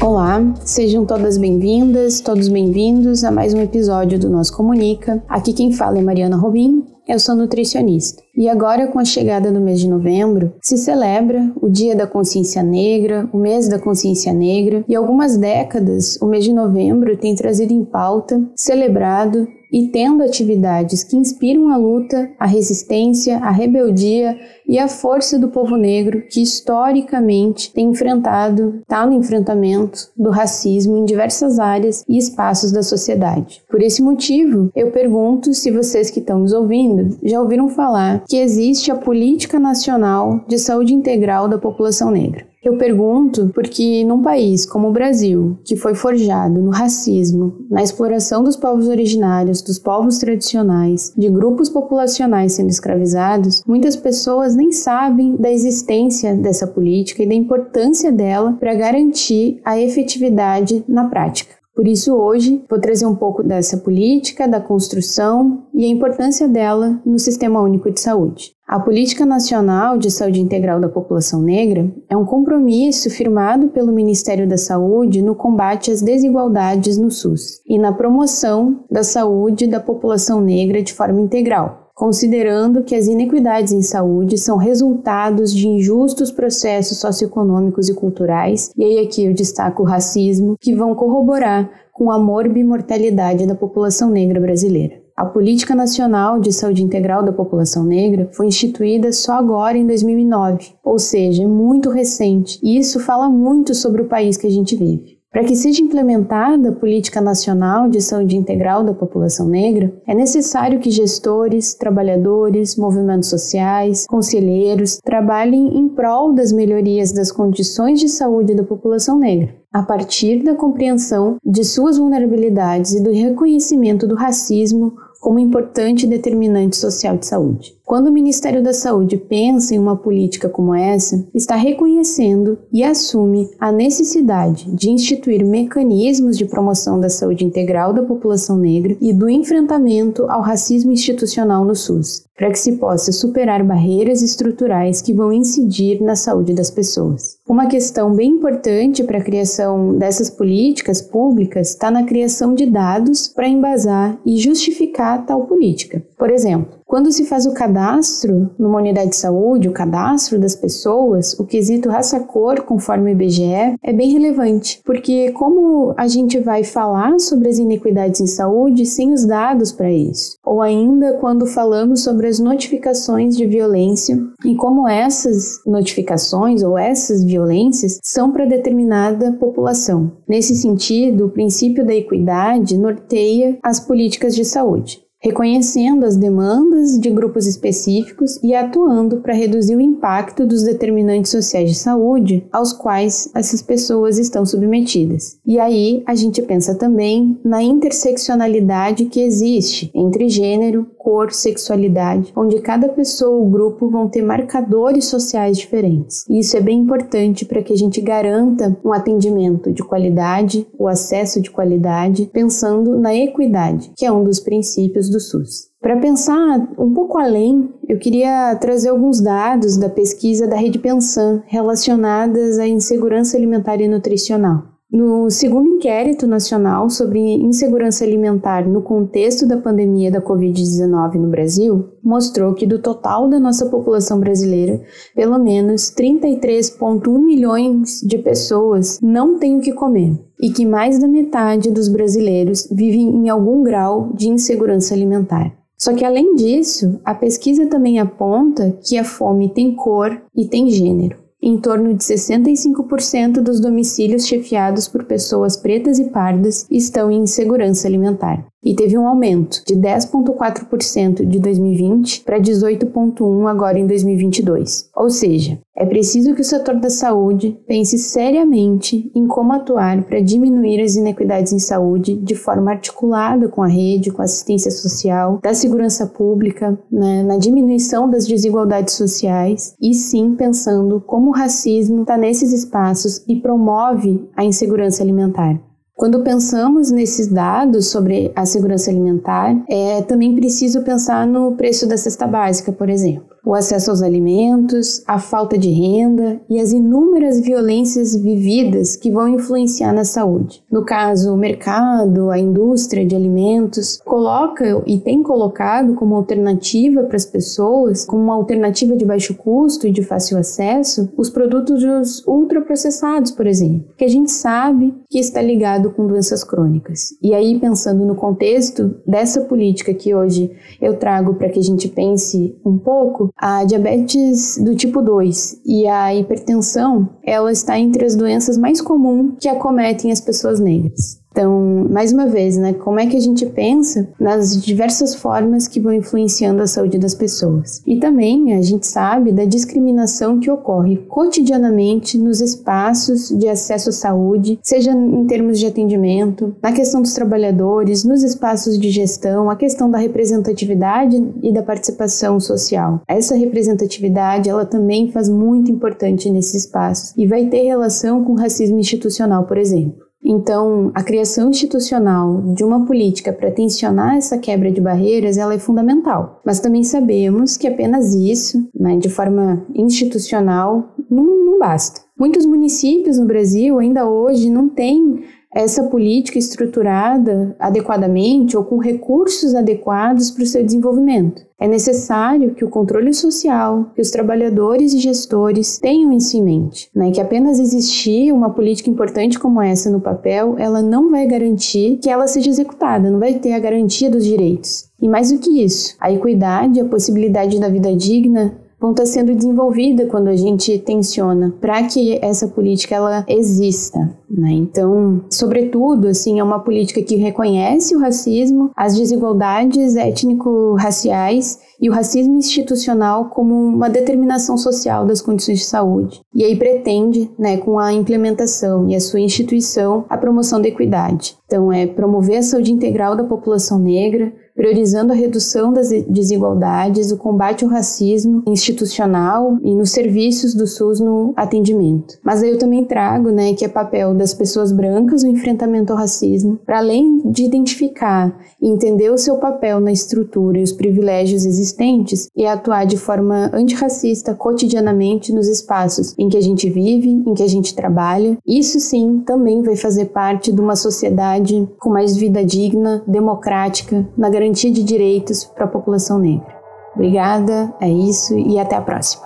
Olá, sejam todas bem-vindas, todos bem-vindos a mais um episódio do Nós Comunica. Aqui quem fala é Mariana Robin, eu sou nutricionista. E agora, com a chegada do mês de novembro, se celebra o Dia da Consciência Negra, o mês da Consciência Negra, e algumas décadas o mês de novembro tem trazido em pauta, celebrado e tendo atividades que inspiram a luta, a resistência, a rebeldia e a força do povo negro que historicamente tem enfrentado, está no enfrentamento do racismo em diversas áreas e espaços da sociedade. Por esse motivo, eu pergunto se vocês que estão nos ouvindo já ouviram falar que existe a Política Nacional de Saúde Integral da População Negra. Eu pergunto porque num país como o Brasil, que foi forjado no racismo, na exploração dos povos originários, dos povos tradicionais, de grupos populacionais sendo escravizados, muitas pessoas nem sabem da existência dessa política e da importância dela para garantir a efetividade na prática. Por isso, hoje, vou trazer um pouco dessa política, da construção e a importância dela no Sistema Único de Saúde. A Política Nacional de Saúde Integral da População Negra é um compromisso firmado pelo Ministério da Saúde no combate às desigualdades no SUS e na promoção da saúde da população negra de forma integral, considerando que as inequidades em saúde são resultados de injustos processos socioeconômicos e culturais, e aí aqui eu destaco o racismo, que vão corroborar com a morbimortalidade da população negra brasileira. A Política Nacional de Saúde Integral da População Negra foi instituída só agora em 2009, ou seja, é muito recente, e isso fala muito sobre o país que a gente vive. Para que seja implementada a Política Nacional de Saúde Integral da População Negra, é necessário que gestores, trabalhadores, movimentos sociais, conselheiros trabalhem em prol das melhorias das condições de saúde da população negra, a partir da compreensão de suas vulnerabilidades e do reconhecimento do racismo como importante determinante social de saúde. Quando o Ministério da Saúde pensa em uma política como essa, está reconhecendo e assume a necessidade de instituir mecanismos de promoção da saúde integral da população negra e do enfrentamento ao racismo institucional no SUS, para que se possa superar barreiras estruturais que vão incidir na saúde das pessoas. Uma questão bem importante para a criação dessas políticas públicas está na criação de dados para embasar e justificar tal política. Por exemplo, quando se faz o cadastro numa unidade de saúde, o cadastro das pessoas, o quesito raça-cor, conforme o IBGE, é bem relevante, porque como a gente vai falar sobre as inequidades em saúde sem os dados para isso? Ou ainda quando falamos sobre as notificações de violência e como essas notificações ou essas violências são para determinada população. Nesse sentido, o princípio da equidade norteia as políticas de saúde reconhecendo as demandas de grupos específicos e atuando para reduzir o impacto dos determinantes sociais de saúde aos quais essas pessoas estão submetidas. E aí a gente pensa também na interseccionalidade que existe entre gênero, cor, sexualidade, onde cada pessoa ou grupo vão ter marcadores sociais diferentes. E isso é bem importante para que a gente garanta um atendimento de qualidade, o acesso de qualidade, pensando na equidade, que é um dos princípios do SUS. Para pensar um pouco além, eu queria trazer alguns dados da pesquisa da Rede Pensan relacionadas à insegurança alimentar e nutricional. No segundo inquérito nacional sobre insegurança alimentar no contexto da pandemia da Covid-19 no Brasil, mostrou que do total da nossa população brasileira, pelo menos 33,1 milhões de pessoas não têm o que comer e que mais da metade dos brasileiros vivem em algum grau de insegurança alimentar. Só que além disso, a pesquisa também aponta que a fome tem cor e tem gênero em torno de 65% dos domicílios chefiados por pessoas pretas e pardas estão em insegurança alimentar. E teve um aumento de 10,4% de 2020 para 18,1% agora em 2022. Ou seja, é preciso que o setor da saúde pense seriamente em como atuar para diminuir as inequidades em saúde de forma articulada com a rede, com a assistência social, da segurança pública, né, na diminuição das desigualdades sociais e sim pensando como o racismo está nesses espaços e promove a insegurança alimentar. Quando pensamos nesses dados sobre a segurança alimentar, é também preciso pensar no preço da cesta básica, por exemplo o acesso aos alimentos, a falta de renda e as inúmeras violências vividas que vão influenciar na saúde. No caso, o mercado, a indústria de alimentos coloca e tem colocado como alternativa para as pessoas, como uma alternativa de baixo custo e de fácil acesso, os produtos ultraprocessados, por exemplo, que a gente sabe que está ligado com doenças crônicas. E aí, pensando no contexto dessa política que hoje eu trago para que a gente pense um pouco, a diabetes do tipo 2 e a hipertensão, ela está entre as doenças mais comuns que acometem as pessoas negras. Então, mais uma vez, né, como é que a gente pensa nas diversas formas que vão influenciando a saúde das pessoas? E também a gente sabe da discriminação que ocorre cotidianamente nos espaços de acesso à saúde, seja em termos de atendimento, na questão dos trabalhadores, nos espaços de gestão, a questão da representatividade e da participação social. Essa representatividade, ela também faz muito importante nesses espaços e vai ter relação com o racismo institucional, por exemplo. Então, a criação institucional de uma política para tensionar essa quebra de barreiras, ela é fundamental. Mas também sabemos que apenas isso, né, de forma institucional, não, não basta. Muitos municípios no Brasil ainda hoje não têm essa política estruturada adequadamente ou com recursos adequados para o seu desenvolvimento. É necessário que o controle social, que os trabalhadores e gestores tenham isso em mente, né? que apenas existir uma política importante como essa no papel, ela não vai garantir que ela seja executada, não vai ter a garantia dos direitos. E mais do que isso, a equidade, a possibilidade da vida digna vão estar sendo desenvolvida quando a gente tensiona para que essa política ela exista. Né? Então, sobretudo, assim, é uma política que reconhece o racismo, as desigualdades étnico-raciais e o racismo institucional como uma determinação social das condições de saúde. E aí pretende, né, com a implementação e a sua instituição, a promoção da equidade. Então, é promover a saúde integral da população negra, priorizando a redução das desigualdades, o combate ao racismo institucional e nos serviços do SUS no atendimento. Mas aí eu também trago, né, que é papel das pessoas brancas o enfrentamento ao racismo, para além de identificar e entender o seu papel na estrutura e os privilégios existentes, e atuar de forma antirracista cotidianamente nos espaços em que a gente vive, em que a gente trabalha. Isso sim também vai fazer parte de uma sociedade com mais vida digna, democrática, na garantia de direitos para a população negra. Obrigada, é isso e até a próxima.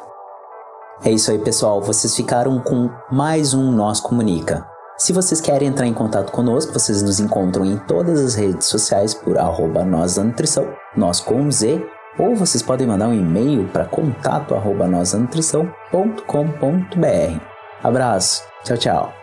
É isso aí, pessoal. Vocês ficaram com mais um Nós Comunica. Se vocês querem entrar em contato conosco, vocês nos encontram em todas as redes sociais por arroba nós da nutrição, nós com Z, ou vocês podem mandar um e-mail para contato arroba Abraço, tchau, tchau.